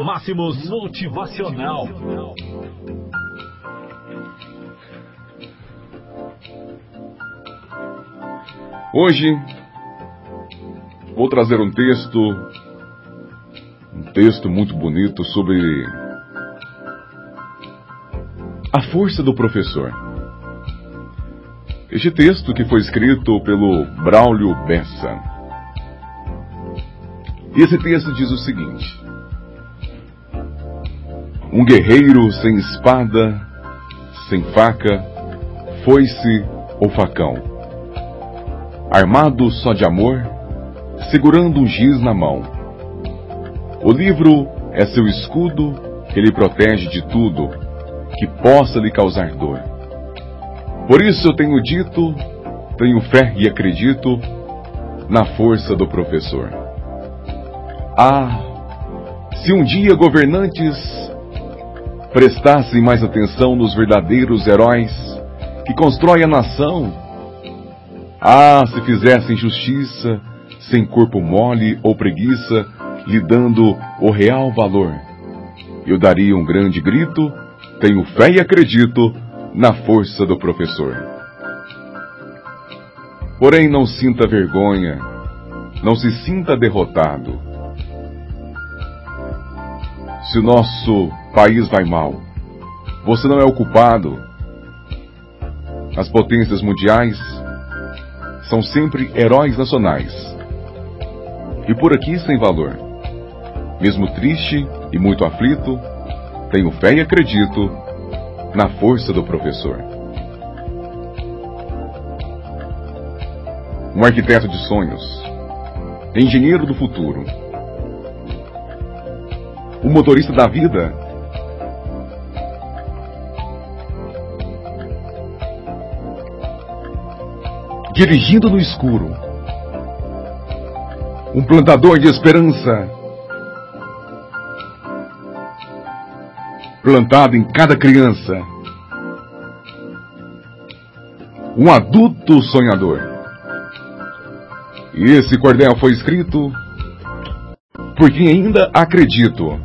Máximos Motivacional. Hoje vou trazer um texto, um texto muito bonito sobre a força do professor. Este texto que foi escrito pelo Braulio Bessa. Esse texto diz o seguinte: Um guerreiro sem espada, sem faca, foi-se ou facão armado só de amor, segurando um giz na mão. O livro é seu escudo que lhe protege de tudo que possa lhe causar dor. Por isso eu tenho dito, tenho fé e acredito na força do professor. Ah, se um dia governantes prestassem mais atenção nos verdadeiros heróis que constroem a nação, ah, se fizessem justiça, sem corpo mole ou preguiça, lhe dando o real valor. Eu daria um grande grito, tenho fé e acredito na força do professor. Porém, não sinta vergonha, não se sinta derrotado. Se o nosso país vai mal, você não é o culpado. As potências mundiais são sempre heróis nacionais. E por aqui sem valor. Mesmo triste e muito aflito, tenho fé e acredito na força do professor. Um arquiteto de sonhos, engenheiro do futuro, o motorista da vida dirigindo no escuro. Um plantador de esperança. Plantado em cada criança. Um adulto sonhador. E esse cordel foi escrito por quem ainda acredito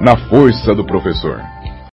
na força do professor.